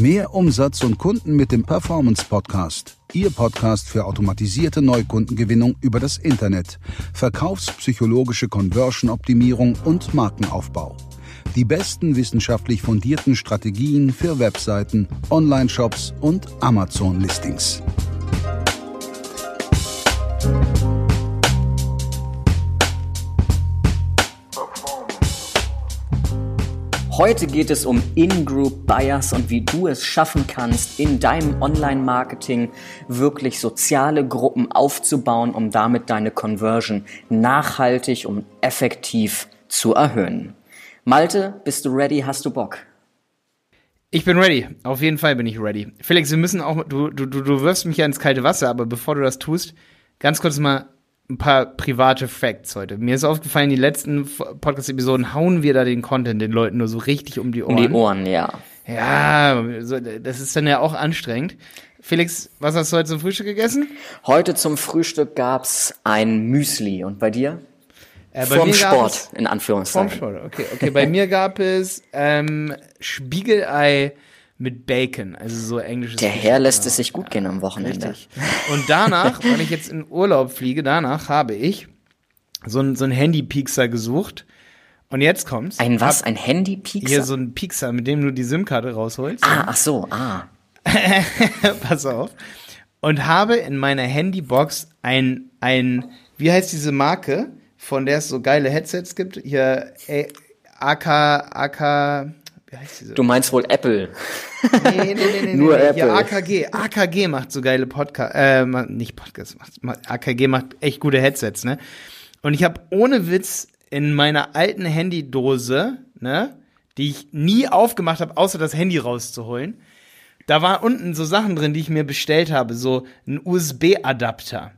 Mehr Umsatz und Kunden mit dem Performance Podcast. Ihr Podcast für automatisierte Neukundengewinnung über das Internet, verkaufspsychologische Conversion-Optimierung und Markenaufbau. Die besten wissenschaftlich fundierten Strategien für Webseiten, Online-Shops und Amazon-Listings. Heute geht es um In-Group Bias und wie du es schaffen kannst, in deinem Online-Marketing wirklich soziale Gruppen aufzubauen, um damit deine Conversion nachhaltig und effektiv zu erhöhen. Malte, bist du ready? Hast du Bock? Ich bin ready. Auf jeden Fall bin ich ready. Felix, wir müssen auch, du, du, du wirfst mich ja ins kalte Wasser, aber bevor du das tust, ganz kurz mal ein paar private Facts heute. Mir ist aufgefallen, die letzten Podcast-Episoden hauen wir da den Content den Leuten nur so richtig um die Ohren. Um die Ohren, ja. Ja, das ist dann ja auch anstrengend. Felix, was hast du heute zum Frühstück gegessen? Heute zum Frühstück gab's ein Müsli. Und bei dir? Äh, bei Vom Sport, es, in Anführungszeichen. Vom Sport, okay. Okay, bei mir gab es ähm, Spiegelei mit Bacon, also so englisches. Der Herr lässt es sich gut gehen am Wochenende. Richtig. Und danach, weil ich jetzt in Urlaub fliege, danach habe ich so ein, so ein Handy-Piekser gesucht. Und jetzt kommt's. Ein was? Ein Handy-Piekser? Hier so ein Piekser, mit dem du die SIM-Karte rausholst. Ah, ach so, ah. Pass auf. Und habe in meiner Handybox ein, ein, wie heißt diese Marke, von der es so geile Headsets gibt? Hier, AK, AK, wie heißt diese? Du meinst wohl Apple. Nee, nee, nee, nee. Nur nee, Apple. Ja, AKG. AKG macht so geile Podcast, äh, nicht Podcast, macht, AKG macht echt gute Headsets, ne? Und ich habe ohne Witz in meiner alten Handydose, ne, die ich nie aufgemacht habe, außer das Handy rauszuholen, da war unten so Sachen drin, die ich mir bestellt habe, so ein USB-Adapter.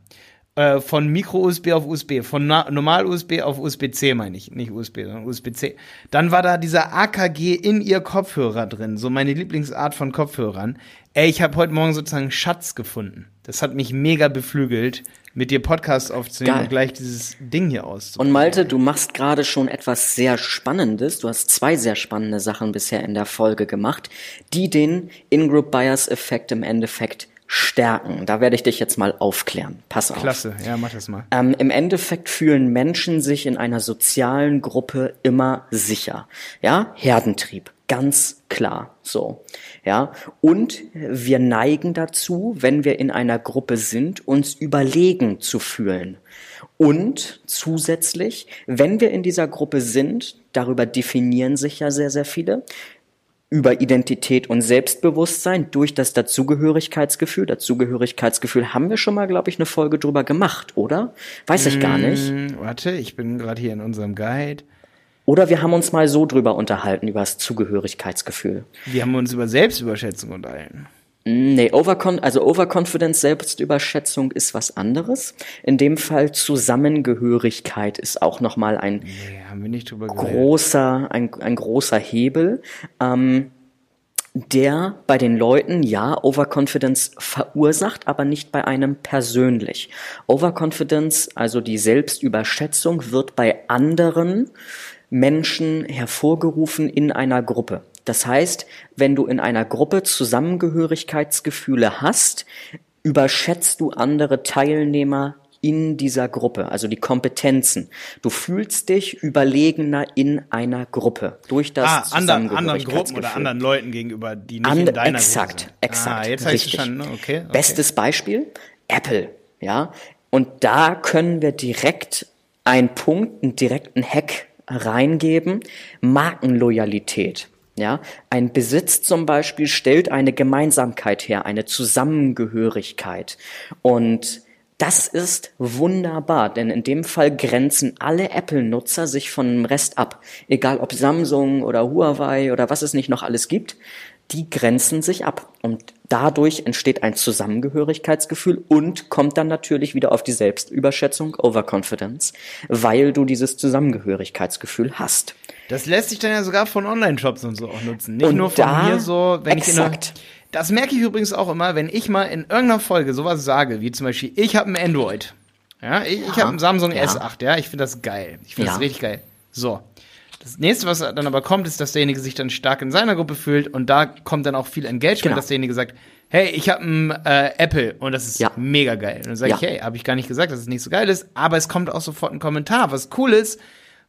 Äh, von Micro-USB auf USB, von Normal-USB auf USB-C meine ich, nicht USB, sondern USB-C. Dann war da dieser AKG in ihr Kopfhörer drin, so meine Lieblingsart von Kopfhörern. Ey, ich habe heute Morgen sozusagen Schatz gefunden. Das hat mich mega beflügelt, mit dir Podcasts aufzunehmen Geil. und gleich dieses Ding hier aus. Und Malte, du machst gerade schon etwas sehr Spannendes. Du hast zwei sehr spannende Sachen bisher in der Folge gemacht, die den In-Group Bias Effekt im Endeffekt stärken. Da werde ich dich jetzt mal aufklären. Pass auf. Klasse, ja, mach das mal. Ähm, Im Endeffekt fühlen Menschen sich in einer sozialen Gruppe immer sicher. Ja, Herdentrieb, ganz klar. So, ja. Und wir neigen dazu, wenn wir in einer Gruppe sind, uns überlegen zu fühlen. Und zusätzlich, wenn wir in dieser Gruppe sind, darüber definieren sich ja sehr, sehr viele, über Identität und Selbstbewusstsein durch das Dazugehörigkeitsgefühl. Dazugehörigkeitsgefühl haben wir schon mal, glaube ich, eine Folge drüber gemacht, oder? Weiß ich gar nicht. Hm, warte, ich bin gerade hier in unserem Guide. Oder wir haben uns mal so drüber unterhalten, über das Zugehörigkeitsgefühl. Wir haben uns über Selbstüberschätzung unterhalten. Nee, Overcon also Overconfidence, Selbstüberschätzung ist was anderes. In dem Fall Zusammengehörigkeit ist auch nochmal ein nee, großer, ein, ein großer Hebel, ähm, der bei den Leuten ja Overconfidence verursacht, aber nicht bei einem persönlich. Overconfidence, also die Selbstüberschätzung, wird bei anderen Menschen hervorgerufen in einer Gruppe. Das heißt, wenn du in einer Gruppe Zusammengehörigkeitsgefühle hast, überschätzt du andere Teilnehmer in dieser Gruppe, also die Kompetenzen. Du fühlst dich überlegener in einer Gruppe durch das ah, anderen, anderen Gruppen oder anderen Leuten gegenüber, die nicht And, in deiner exakt, Gruppe sind. Exakt, ah, jetzt richtig. Ich verstanden. Okay, okay. Bestes Beispiel Apple, ja. Und da können wir direkt einen Punkt, einen direkten Hack reingeben. Markenloyalität. Ja, ein Besitz zum Beispiel stellt eine Gemeinsamkeit her, eine Zusammengehörigkeit. Und das ist wunderbar, denn in dem Fall grenzen alle Apple-Nutzer sich von dem Rest ab. Egal ob Samsung oder Huawei oder was es nicht noch alles gibt, die grenzen sich ab. Und dadurch entsteht ein Zusammengehörigkeitsgefühl und kommt dann natürlich wieder auf die Selbstüberschätzung, Overconfidence, weil du dieses Zusammengehörigkeitsgefühl hast. Das lässt sich dann ja sogar von Online-Shops und so auch nutzen. Nicht und nur von mir so, wenn exakt. ich in Das merke ich übrigens auch immer, wenn ich mal in irgendeiner Folge sowas sage, wie zum Beispiel, ich habe ein Android. Ja, ich, ja, ich habe ein Samsung ja. S8, ja, ich finde das geil. Ich finde ja. das richtig geil. So. Das nächste, was dann aber kommt, ist, dass derjenige sich dann stark in seiner Gruppe fühlt und da kommt dann auch viel Engagement, genau. dass derjenige sagt, hey, ich habe ein äh, Apple und das ist ja. mega geil. Und dann sage ja. ich, hey, habe ich gar nicht gesagt, dass es nicht so geil ist, aber es kommt auch sofort ein Kommentar, was cool ist,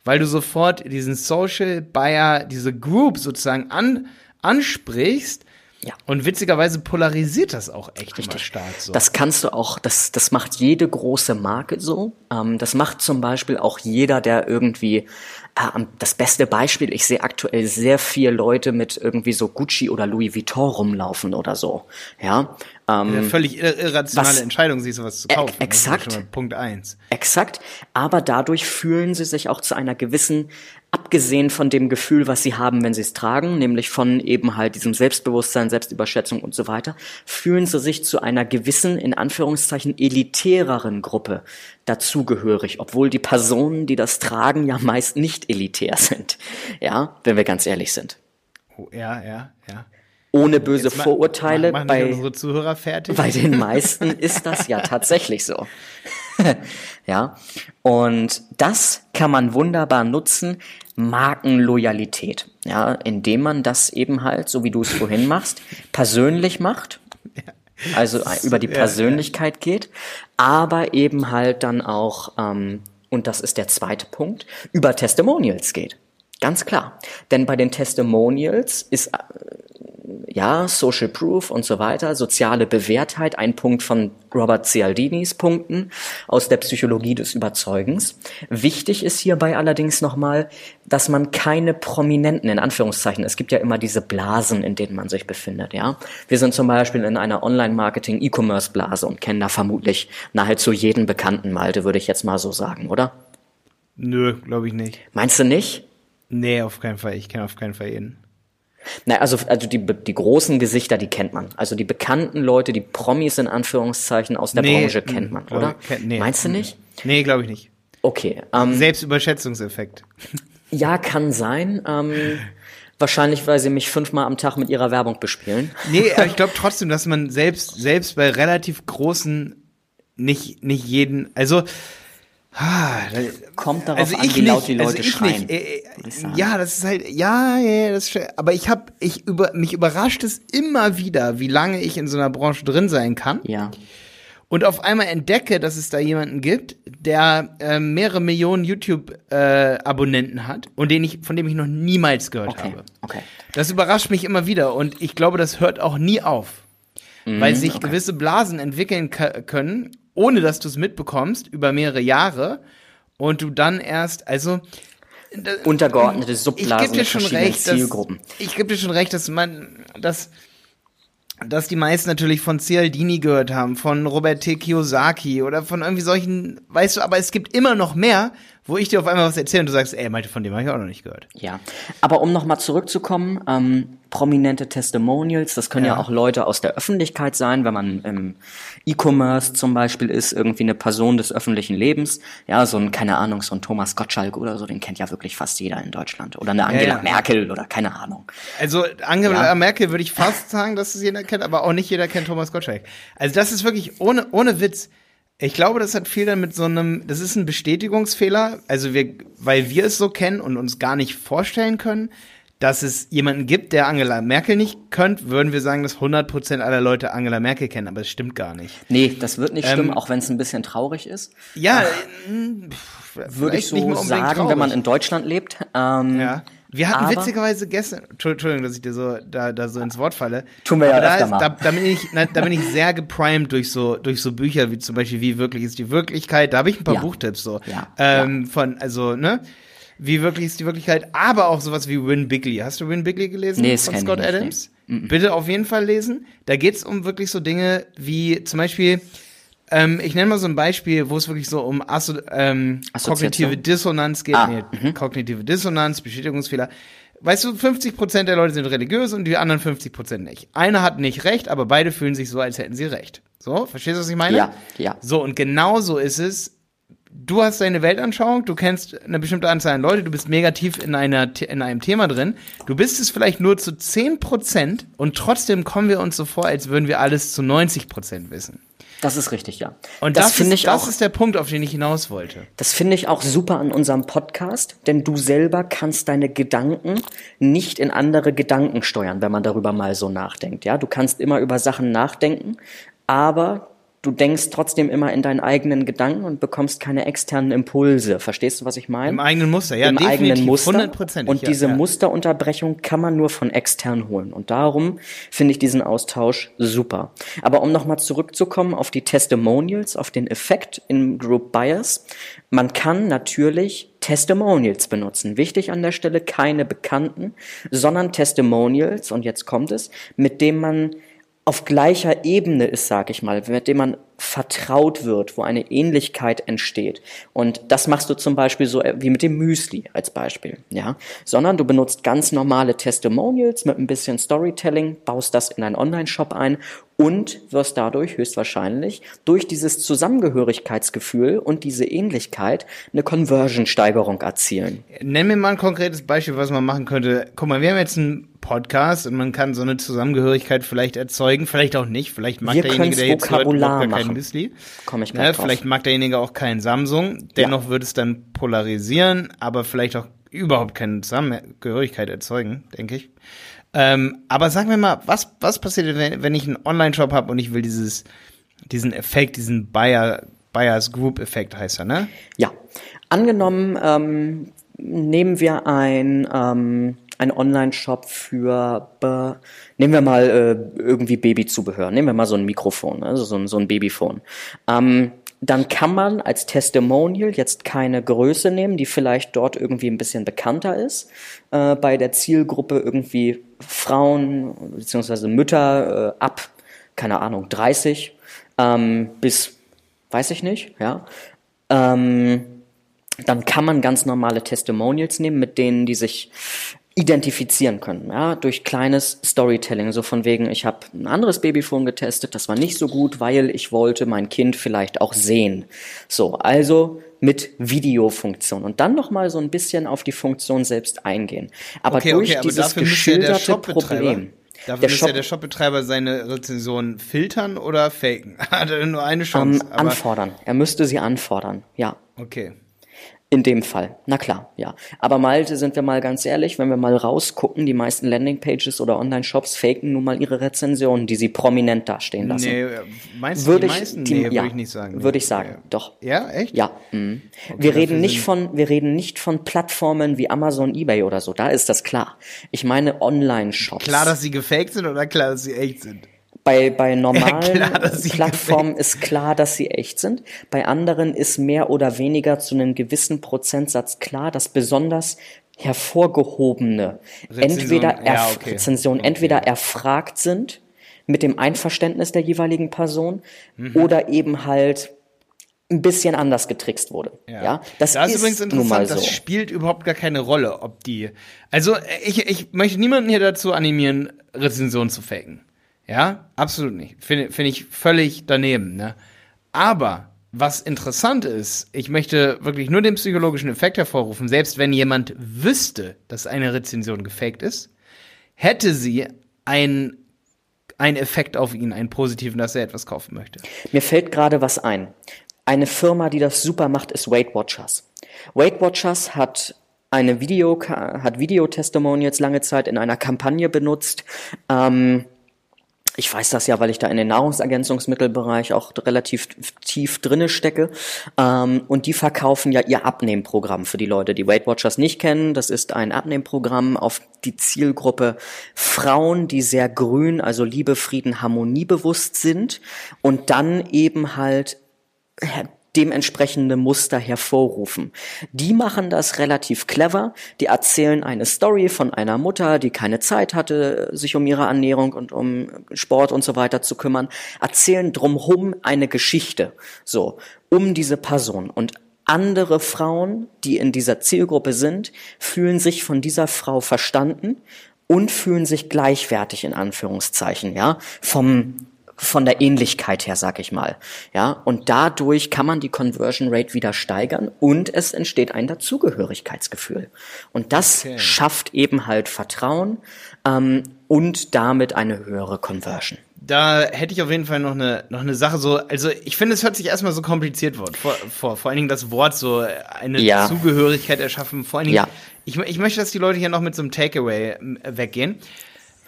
weil du sofort diesen Social Buyer, diese Group sozusagen an, ansprichst ja. Und witzigerweise polarisiert das auch echt Richtig. immer stark so. Das kannst du auch, das, das macht jede große Marke so. Ähm, das macht zum Beispiel auch jeder, der irgendwie, äh, das beste Beispiel, ich sehe aktuell sehr viele Leute mit irgendwie so Gucci oder Louis Vuitton rumlaufen oder so. Ja. Ähm, Eine völlig irrationale was, Entscheidung, sich sowas zu kaufen. Exakt. Punkt eins. Exakt. Aber dadurch fühlen sie sich auch zu einer gewissen abgesehen von dem Gefühl, was sie haben, wenn sie es tragen, nämlich von eben halt diesem Selbstbewusstsein, Selbstüberschätzung und so weiter, fühlen sie sich zu einer gewissen, in Anführungszeichen, elitäreren Gruppe dazugehörig, obwohl die Personen, die das tragen, ja meist nicht elitär sind. Ja, wenn wir ganz ehrlich sind. Oh, ja, ja, ja. Ohne böse Jetzt Vorurteile. Bei, unsere Zuhörer fertig. Bei den meisten ist das ja tatsächlich so. ja. Und das kann man wunderbar nutzen, Markenloyalität, ja, indem man das eben halt, so wie du es vorhin machst, persönlich macht, also über die Persönlichkeit geht, aber eben halt dann auch, ähm, und das ist der zweite Punkt, über Testimonials geht. Ganz klar. Denn bei den Testimonials ist äh, ja, Social Proof und so weiter, soziale Bewährtheit, ein Punkt von Robert Cialdinis Punkten aus der Psychologie des Überzeugens. Wichtig ist hierbei allerdings nochmal, dass man keine Prominenten, in Anführungszeichen, es gibt ja immer diese Blasen, in denen man sich befindet, ja. Wir sind zum Beispiel in einer Online-Marketing-E-Commerce-Blase und kennen da vermutlich nahezu jeden bekannten Malte, würde ich jetzt mal so sagen, oder? Nö, glaube ich nicht. Meinst du nicht? Nee, auf keinen Fall. Ich kenne auf keinen Fall jeden. Na, also, also die, die großen Gesichter, die kennt man. Also die bekannten Leute, die Promis in Anführungszeichen aus der nee, Branche kennt man, oder? Kenn, nee, Meinst du nicht? Nee, glaube ich nicht. Okay. Ähm, Selbstüberschätzungseffekt. Ja, kann sein. Ähm, wahrscheinlich, weil sie mich fünfmal am Tag mit ihrer Werbung bespielen. Nee, aber ich glaube trotzdem, dass man selbst, selbst bei relativ großen nicht, nicht jeden, also Kommt darauf also an, wie laut die Leute also schreien. Äh, äh ja, das ist halt, ja, ja, das ist, aber ich habe, ich über, mich überrascht es immer wieder, wie lange ich in so einer Branche drin sein kann. Ja. Und auf einmal entdecke, dass es da jemanden gibt, der äh, mehrere Millionen YouTube-Abonnenten äh, hat und den ich, von dem ich noch niemals gehört okay. habe. Okay. Das überrascht mich immer wieder und ich glaube, das hört auch nie auf. Mhm, weil sich okay. gewisse Blasen entwickeln können ohne dass du es mitbekommst, über mehrere Jahre und du dann erst, also untergeordnete Subblasen ich geb dir schon recht, Zielgruppen. Dass, ich gebe dir schon recht, dass man, dass dass die meisten natürlich von Cialdini gehört haben, von Robert T. Kiyosaki oder von irgendwie solchen, weißt du, aber es gibt immer noch mehr, wo ich dir auf einmal was erzähle und du sagst, ey, Malte, von dem habe ich auch noch nicht gehört. Ja, aber um nochmal zurückzukommen, ähm, prominente Testimonials, das können ja. ja. auch Leute aus der Öffentlichkeit sein, wenn man im E-Commerce zum Beispiel ist, irgendwie eine Person des öffentlichen Lebens, ja, so ein, keine Ahnung, so ein Thomas Gottschalk oder so, den kennt ja wirklich fast jeder in Deutschland. Oder eine Angela ja, ja. Merkel oder keine Ahnung. Also Angela Merkel würde ich fast sagen, dass es jeder kennt, aber auch nicht jeder kennt Thomas Gottschalk. Also das ist wirklich ohne, ohne Witz, ich glaube, das hat viel damit so einem, das ist ein Bestätigungsfehler, also wir, weil wir es so kennen und uns gar nicht vorstellen können, dass es jemanden gibt, der Angela Merkel nicht könnt, würden wir sagen, dass 100% aller Leute Angela Merkel kennen, aber es stimmt gar nicht. Nee, das wird nicht ähm, stimmen, auch wenn es ein bisschen traurig ist. Ja, würde ich so sagen, traurig. wenn man in Deutschland lebt. Ähm, ja. Wir hatten aber, witzigerweise gestern, Entschuldigung, dass ich dir so da, da so ins Wort falle. Tun wir ja da, ist, da, da, bin ich, da bin ich sehr geprimed durch so durch so Bücher wie zum Beispiel wie wirklich ist die Wirklichkeit. Da habe ich ein paar ja. Buchtipps so ja. Ähm, von also ne wie wirklich ist die Wirklichkeit, aber auch sowas wie Win Bigley. Hast du Win Bigley gelesen nee, von Scott Adams? Nee. Bitte auf jeden Fall lesen. Da geht's um wirklich so Dinge wie zum Beispiel ähm, ich nenne mal so ein Beispiel, wo es wirklich so um Asso ähm, kognitive Dissonanz geht. Ah, nee, mhm. kognitive Dissonanz, Bestätigungsfehler weißt du, 50% der Leute sind religiös und die anderen 50% nicht. Einer hat nicht recht, aber beide fühlen sich so, als hätten sie recht. So, verstehst du, was ich meine? Ja, ja. So, und genauso ist es, du hast deine Weltanschauung, du kennst eine bestimmte Anzahl an Leute, du bist mega tief in, einer, in einem Thema drin. Du bist es vielleicht nur zu 10% und trotzdem kommen wir uns so vor, als würden wir alles zu 90% wissen. Das ist richtig, ja. Und das, das finde ich das auch, ist der Punkt, auf den ich hinaus wollte. Das finde ich auch super an unserem Podcast, denn du selber kannst deine Gedanken nicht in andere Gedanken steuern, wenn man darüber mal so nachdenkt. Ja, du kannst immer über Sachen nachdenken, aber du denkst trotzdem immer in deinen eigenen Gedanken und bekommst keine externen Impulse. Verstehst du, was ich meine? Im eigenen Muster, ja, Im eigenen Muster. Und ja, diese ja. Musterunterbrechung kann man nur von extern holen. Und darum finde ich diesen Austausch super. Aber um nochmal zurückzukommen auf die Testimonials, auf den Effekt in Group Bias. Man kann natürlich Testimonials benutzen. Wichtig an der Stelle keine Bekannten, sondern Testimonials, und jetzt kommt es, mit dem man auf gleicher Ebene ist, sag ich mal, mit dem man vertraut wird, wo eine Ähnlichkeit entsteht. Und das machst du zum Beispiel so wie mit dem Müsli als Beispiel, ja. Sondern du benutzt ganz normale Testimonials mit ein bisschen Storytelling, baust das in einen Online-Shop ein und wirst dadurch höchstwahrscheinlich durch dieses Zusammengehörigkeitsgefühl und diese Ähnlichkeit eine Conversion-Steigerung erzielen. Nenn mir mal ein konkretes Beispiel, was man machen könnte. Guck mal, wir haben jetzt einen Podcast und man kann so eine Zusammengehörigkeit vielleicht erzeugen, vielleicht auch nicht. Vielleicht mag wir derjenige, der jetzt Vokabular kein Müsli. Komm ich ne, Vielleicht mag derjenige auch kein Samsung. Dennoch ja. würde es dann polarisieren, aber vielleicht auch überhaupt keine Zusammengehörigkeit erzeugen, denke ich. Ähm, aber sag mir mal, was, was passiert, wenn, wenn ich einen Online-Shop habe und ich will dieses, diesen Effekt, diesen Buyer, Buyers Group Effekt heißt er, ne? Ja. Angenommen, ähm, nehmen wir ein, ähm, ein Online-Shop für, be, nehmen wir mal äh, irgendwie Babyzubehör, nehmen wir mal so ein Mikrofon, also so ein, so ein Babyphone. Ähm, dann kann man als Testimonial jetzt keine Größe nehmen, die vielleicht dort irgendwie ein bisschen bekannter ist. Äh, bei der Zielgruppe irgendwie Frauen bzw. Mütter äh, ab, keine Ahnung, 30 ähm, bis, weiß ich nicht, ja. Ähm, dann kann man ganz normale Testimonials nehmen, mit denen die sich identifizieren können, ja, durch kleines Storytelling, so von wegen, ich habe ein anderes Babyphone getestet, das war nicht so gut, weil ich wollte mein Kind vielleicht auch sehen. So, also mit Videofunktion und dann noch mal so ein bisschen auf die Funktion selbst eingehen. Aber okay, durch okay, aber dieses geschilderte ja Problem. Dafür der Shop, ja der Shopbetreiber seine Rezensionen filtern oder faken. Hat er nur eine Chance? Um, anfordern. Er müsste sie anfordern, ja. Okay. In dem Fall, na klar, ja. Aber Malte, sind wir mal ganz ehrlich, wenn wir mal rausgucken, die meisten Landingpages oder Online-Shops faken nun mal ihre Rezensionen, die sie prominent dastehen lassen. Nee, meinst du würde die meisten? Die, nee, ja, würde ich nicht sagen. Würde ich sagen, ja. doch. Ja, echt? Ja. Mhm. Okay, wir reden nicht von, wir reden nicht von Plattformen wie Amazon, eBay oder so, da ist das klar. Ich meine Online-Shops. Klar, dass sie gefaked sind oder klar, dass sie echt sind? Bei, bei normalen ja, klar, Plattformen ist klar, dass sie echt sind. Bei anderen ist mehr oder weniger zu einem gewissen Prozentsatz klar, dass besonders hervorgehobene Rezension, entweder, ja, okay. Rezensionen okay. entweder erfragt sind mit dem Einverständnis der jeweiligen Person mhm. oder eben halt ein bisschen anders getrickst wurde. Ja, ja das, das ist, übrigens interessant. So. Das spielt überhaupt gar keine Rolle, ob die. Also ich, ich möchte niemanden hier dazu animieren, Rezensionen zu faken. Ja, absolut nicht. Finde find ich völlig daneben. Ne? Aber was interessant ist, ich möchte wirklich nur den psychologischen Effekt hervorrufen, selbst wenn jemand wüsste, dass eine Rezension gefaked ist, hätte sie einen einen Effekt auf ihn, einen positiven, dass er etwas kaufen möchte. Mir fällt gerade was ein. Eine Firma, die das super macht, ist Weight Watchers. Weight Watchers hat eine Video, hat Videotestimonials lange Zeit in einer Kampagne benutzt. Ähm, ich weiß das ja, weil ich da in den Nahrungsergänzungsmittelbereich auch relativ tief drinne stecke. Ähm, und die verkaufen ja ihr Abnehmprogramm für die Leute, die Weight Watchers nicht kennen. Das ist ein Abnehmprogramm auf die Zielgruppe Frauen, die sehr grün, also Liebe, Frieden, Harmonie bewusst sind und dann eben halt dementsprechende Muster hervorrufen. Die machen das relativ clever. Die erzählen eine Story von einer Mutter, die keine Zeit hatte, sich um ihre Ernährung und um Sport und so weiter zu kümmern, erzählen drumherum eine Geschichte, so, um diese Person. Und andere Frauen, die in dieser Zielgruppe sind, fühlen sich von dieser Frau verstanden und fühlen sich gleichwertig in Anführungszeichen, ja, vom von der Ähnlichkeit her, sag ich mal. Ja, und dadurch kann man die Conversion Rate wieder steigern und es entsteht ein Dazugehörigkeitsgefühl. Und das okay. schafft eben halt Vertrauen ähm, und damit eine höhere Conversion da hätte ich auf jeden Fall noch eine, noch eine Sache so, also ich finde, es hört sich erstmal so kompliziert vor, vor, vor, vor allen Dingen das Wort so eine ja. Zugehörigkeit erschaffen, vor allen Dingen, ja. ich, ich möchte, dass die Leute hier noch mit so einem Takeaway weggehen.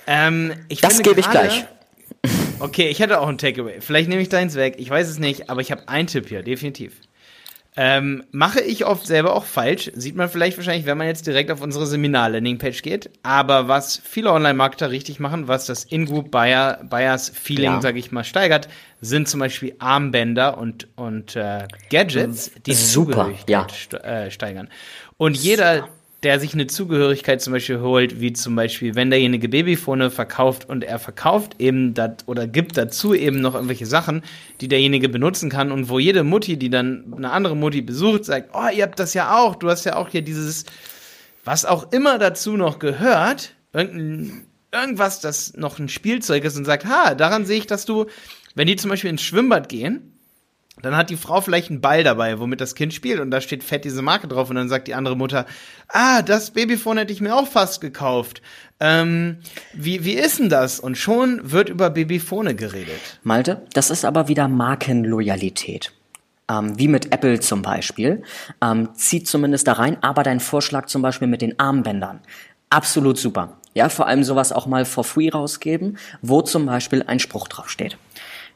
Ähm, ich das gebe ich gleich. Okay, ich hätte auch ein Takeaway. Vielleicht nehme ich deins weg, ich weiß es nicht, aber ich habe einen Tipp hier, definitiv. Ähm, mache ich oft selber auch falsch. Sieht man vielleicht wahrscheinlich, wenn man jetzt direkt auf unsere Seminar-Landing-Page geht. Aber was viele Online-Marketer richtig machen, was das In-Group-Buyers-Feeling, ja. sage ich mal, steigert, sind zum Beispiel Armbänder und, und äh, Gadgets, die Super, ja. Äh, steigern. Und jeder, der sich eine Zugehörigkeit zum Beispiel holt, wie zum Beispiel, wenn derjenige Babyfone verkauft und er verkauft eben dat, oder gibt dazu eben noch irgendwelche Sachen, die derjenige benutzen kann und wo jede Mutti, die dann eine andere Mutti besucht, sagt, oh, ihr habt das ja auch, du hast ja auch hier dieses, was auch immer dazu noch gehört, irgendein, irgendwas, das noch ein Spielzeug ist und sagt, ha, daran sehe ich, dass du, wenn die zum Beispiel ins Schwimmbad gehen, dann hat die Frau vielleicht einen Ball dabei, womit das Kind spielt und da steht fett diese Marke drauf und dann sagt die andere Mutter, ah, das Babyphone hätte ich mir auch fast gekauft. Ähm, wie, wie ist denn das? Und schon wird über Babyphone geredet. Malte, das ist aber wieder Markenloyalität. Ähm, wie mit Apple zum Beispiel. Ähm, zieht zumindest da rein, aber dein Vorschlag zum Beispiel mit den Armbändern. Absolut super. Ja, vor allem sowas auch mal for free rausgeben, wo zum Beispiel ein Spruch draufsteht.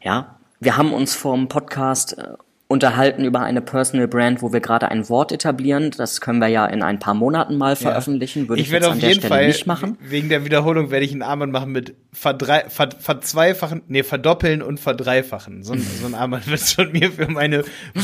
Ja, wir haben uns vom Podcast äh, unterhalten über eine Personal Brand, wo wir gerade ein Wort etablieren. Das können wir ja in ein paar Monaten mal veröffentlichen. Würde ich, ich werde auf jeden Stelle Fall nicht machen. Wegen der Wiederholung werde ich einen Armband machen mit verdrei ver verzweifachen, nee, verdoppeln und verdreifachen. So, so ein Armband wird es von mir für meine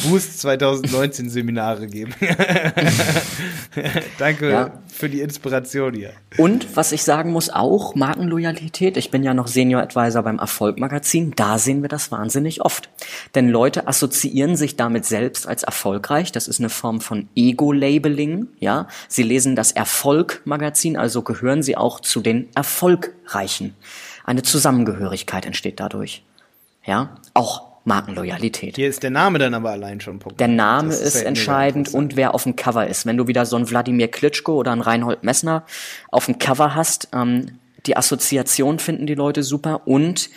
Boost 2019 Seminare geben. Danke ja. für die Inspiration hier. Und was ich sagen muss, auch Markenloyalität. Ich bin ja noch Senior Advisor beim Erfolg Magazin. Da sehen wir das wahnsinnig oft. Denn Leute assoziieren definieren sich damit selbst als erfolgreich. Das ist eine Form von Ego-Labeling. Ja, sie lesen das Erfolg-Magazin, also gehören sie auch zu den Erfolgreichen. Eine Zusammengehörigkeit entsteht dadurch. Ja, auch Markenloyalität. Hier ist der Name dann aber allein schon Punkt. Der Name ist, ist entscheidend und wer auf dem Cover ist. Wenn du wieder so einen Wladimir Klitschko oder einen Reinhold Messner auf dem Cover hast, ähm, die Assoziation finden die Leute super und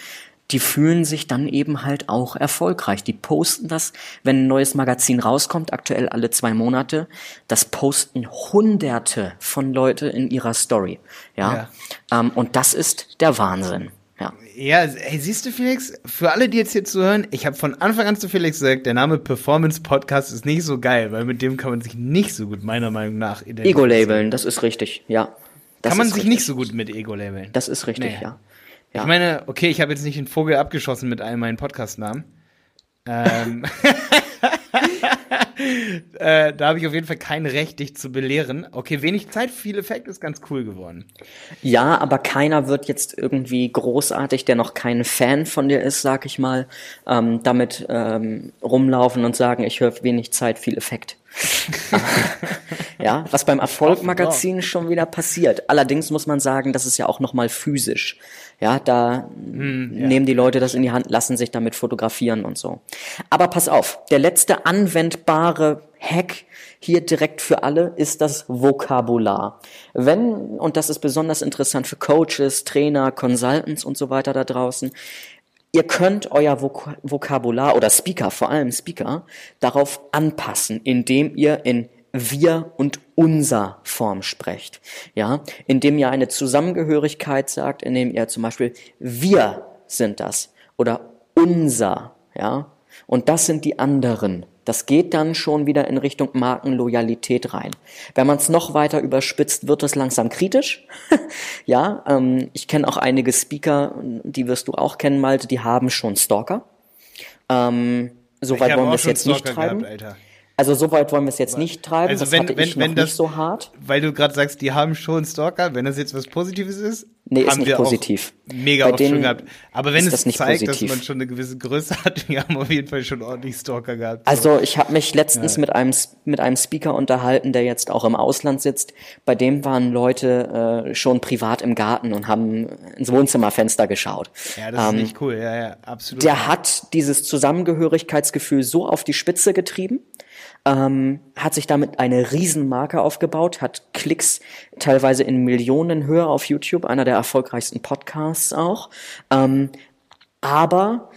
die fühlen sich dann eben halt auch erfolgreich. Die posten das, wenn ein neues Magazin rauskommt, aktuell alle zwei Monate, das posten hunderte von Leute in ihrer Story. Ja. ja. Ähm, und das ist der Wahnsinn. Ja. Ja, hey, siehst du, Felix, für alle, die jetzt hier zuhören, ich habe von Anfang an zu Felix gesagt, der Name Performance Podcast ist nicht so geil, weil mit dem kann man sich nicht so gut, meiner Meinung nach, identifizieren. Ego-Labeln, das ist richtig, ja. Das kann man sich richtig. nicht so gut mit Ego-Labeln. Das ist richtig, nee. ja. Ja. Ich meine, okay, ich habe jetzt nicht den Vogel abgeschossen mit all meinen Podcast-Namen. Ähm äh, da habe ich auf jeden Fall kein Recht, dich zu belehren. Okay, wenig Zeit, viel Effekt ist ganz cool geworden. Ja, aber keiner wird jetzt irgendwie großartig, der noch kein Fan von dir ist, sag ich mal, ähm, damit ähm, rumlaufen und sagen, ich höre wenig Zeit, viel Effekt. ja, was beim Erfolg-Magazin schon wieder passiert. Allerdings muss man sagen, das ist ja auch nochmal physisch. Ja, da hm, ja. nehmen die Leute das in die Hand, lassen sich damit fotografieren und so. Aber pass auf, der letzte anwendbare Hack hier direkt für alle ist das Vokabular. Wenn, und das ist besonders interessant für Coaches, Trainer, Consultants und so weiter da draußen, ihr könnt euer Vok Vokabular oder Speaker, vor allem Speaker, darauf anpassen, indem ihr in wir und unser Form sprecht. Ja, indem ihr eine Zusammengehörigkeit sagt, indem ihr zum Beispiel wir sind das oder unser, ja, und das sind die anderen. Das geht dann schon wieder in Richtung Markenloyalität rein. Wenn man es noch weiter überspitzt, wird es langsam kritisch. ja, ähm, ich kenne auch einige Speaker, die wirst du auch kennen, Malte, die haben schon Stalker. Ähm, Soweit wollen wir es jetzt nicht treiben. Gehabt, also so weit wollen wir es jetzt nicht treiben. Also wenn, das wenn, wenn das, nicht so hart. Weil du gerade sagst, die haben schon Stalker, wenn das jetzt was Positives ist, Nee, ist nicht positiv. Mega Bei oft schon gehabt. Aber wenn es zeigt, positiv. dass man schon eine gewisse Größe hat, wir haben auf jeden Fall schon ordentlich Stalker gehabt. So. Also ich habe mich letztens ja. mit einem mit einem Speaker unterhalten, der jetzt auch im Ausland sitzt. Bei dem waren Leute äh, schon privat im Garten und haben ins Wohnzimmerfenster geschaut. Ja, das ähm, ist nicht cool. Ja, ja, absolut. Der hat dieses Zusammengehörigkeitsgefühl so auf die Spitze getrieben ähm, hat sich damit eine Riesenmarke aufgebaut, hat Klicks teilweise in Millionen Höhe auf YouTube, einer der erfolgreichsten Podcasts auch, ähm, aber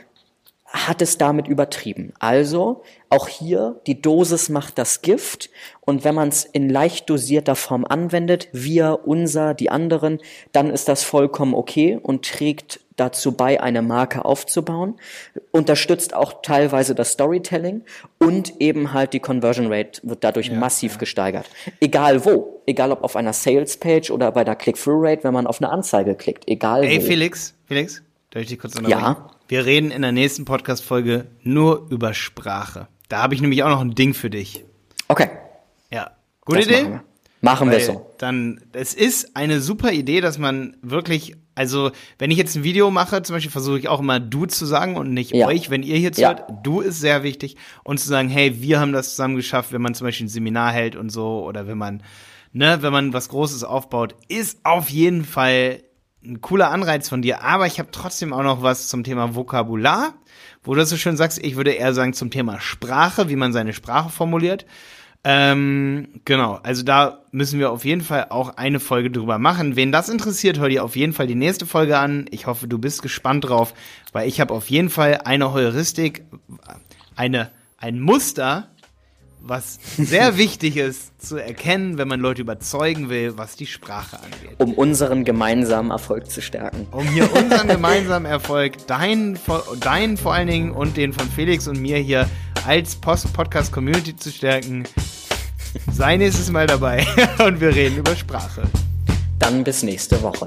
hat es damit übertrieben. Also auch hier, die Dosis macht das Gift und wenn man es in leicht dosierter Form anwendet, wir, unser, die anderen, dann ist das vollkommen okay und trägt dazu bei, eine Marke aufzubauen, unterstützt auch teilweise das Storytelling und eben halt die Conversion Rate wird dadurch ja, massiv ja. gesteigert. Egal wo, egal ob auf einer Sales Page oder bei der Click-Through Rate, wenn man auf eine Anzeige klickt, egal Ey, wo. Felix, Felix, darf ich dich kurz unterbrechen? Ja. Wir reden in der nächsten Podcast-Folge nur über Sprache. Da habe ich nämlich auch noch ein Ding für dich. Okay. Ja. Gute das Idee? Machen wir, machen wir so. Dann, es ist eine super Idee, dass man wirklich also, wenn ich jetzt ein Video mache, zum Beispiel versuche ich auch immer du zu sagen und nicht ja. euch, wenn ihr hier zuhört. Ja. Du ist sehr wichtig. Und zu sagen, hey, wir haben das zusammen geschafft, wenn man zum Beispiel ein Seminar hält und so, oder wenn man, ne, wenn man was Großes aufbaut, ist auf jeden Fall ein cooler Anreiz von dir. Aber ich habe trotzdem auch noch was zum Thema Vokabular, wo du so schön sagst, ich würde eher sagen zum Thema Sprache, wie man seine Sprache formuliert. Ähm, genau, also da müssen wir auf jeden Fall auch eine Folge drüber machen. Wen das interessiert, hör dir auf jeden Fall die nächste Folge an. Ich hoffe, du bist gespannt drauf, weil ich habe auf jeden Fall eine Heuristik, eine, ein Muster, was sehr wichtig ist zu erkennen, wenn man Leute überzeugen will, was die Sprache angeht. Um unseren gemeinsamen Erfolg zu stärken. Um hier unseren gemeinsamen Erfolg, deinen, deinen vor allen Dingen und den von Felix und mir hier als Post-Podcast-Community zu stärken. Sei nächstes Mal dabei und wir reden über Sprache. Dann bis nächste Woche.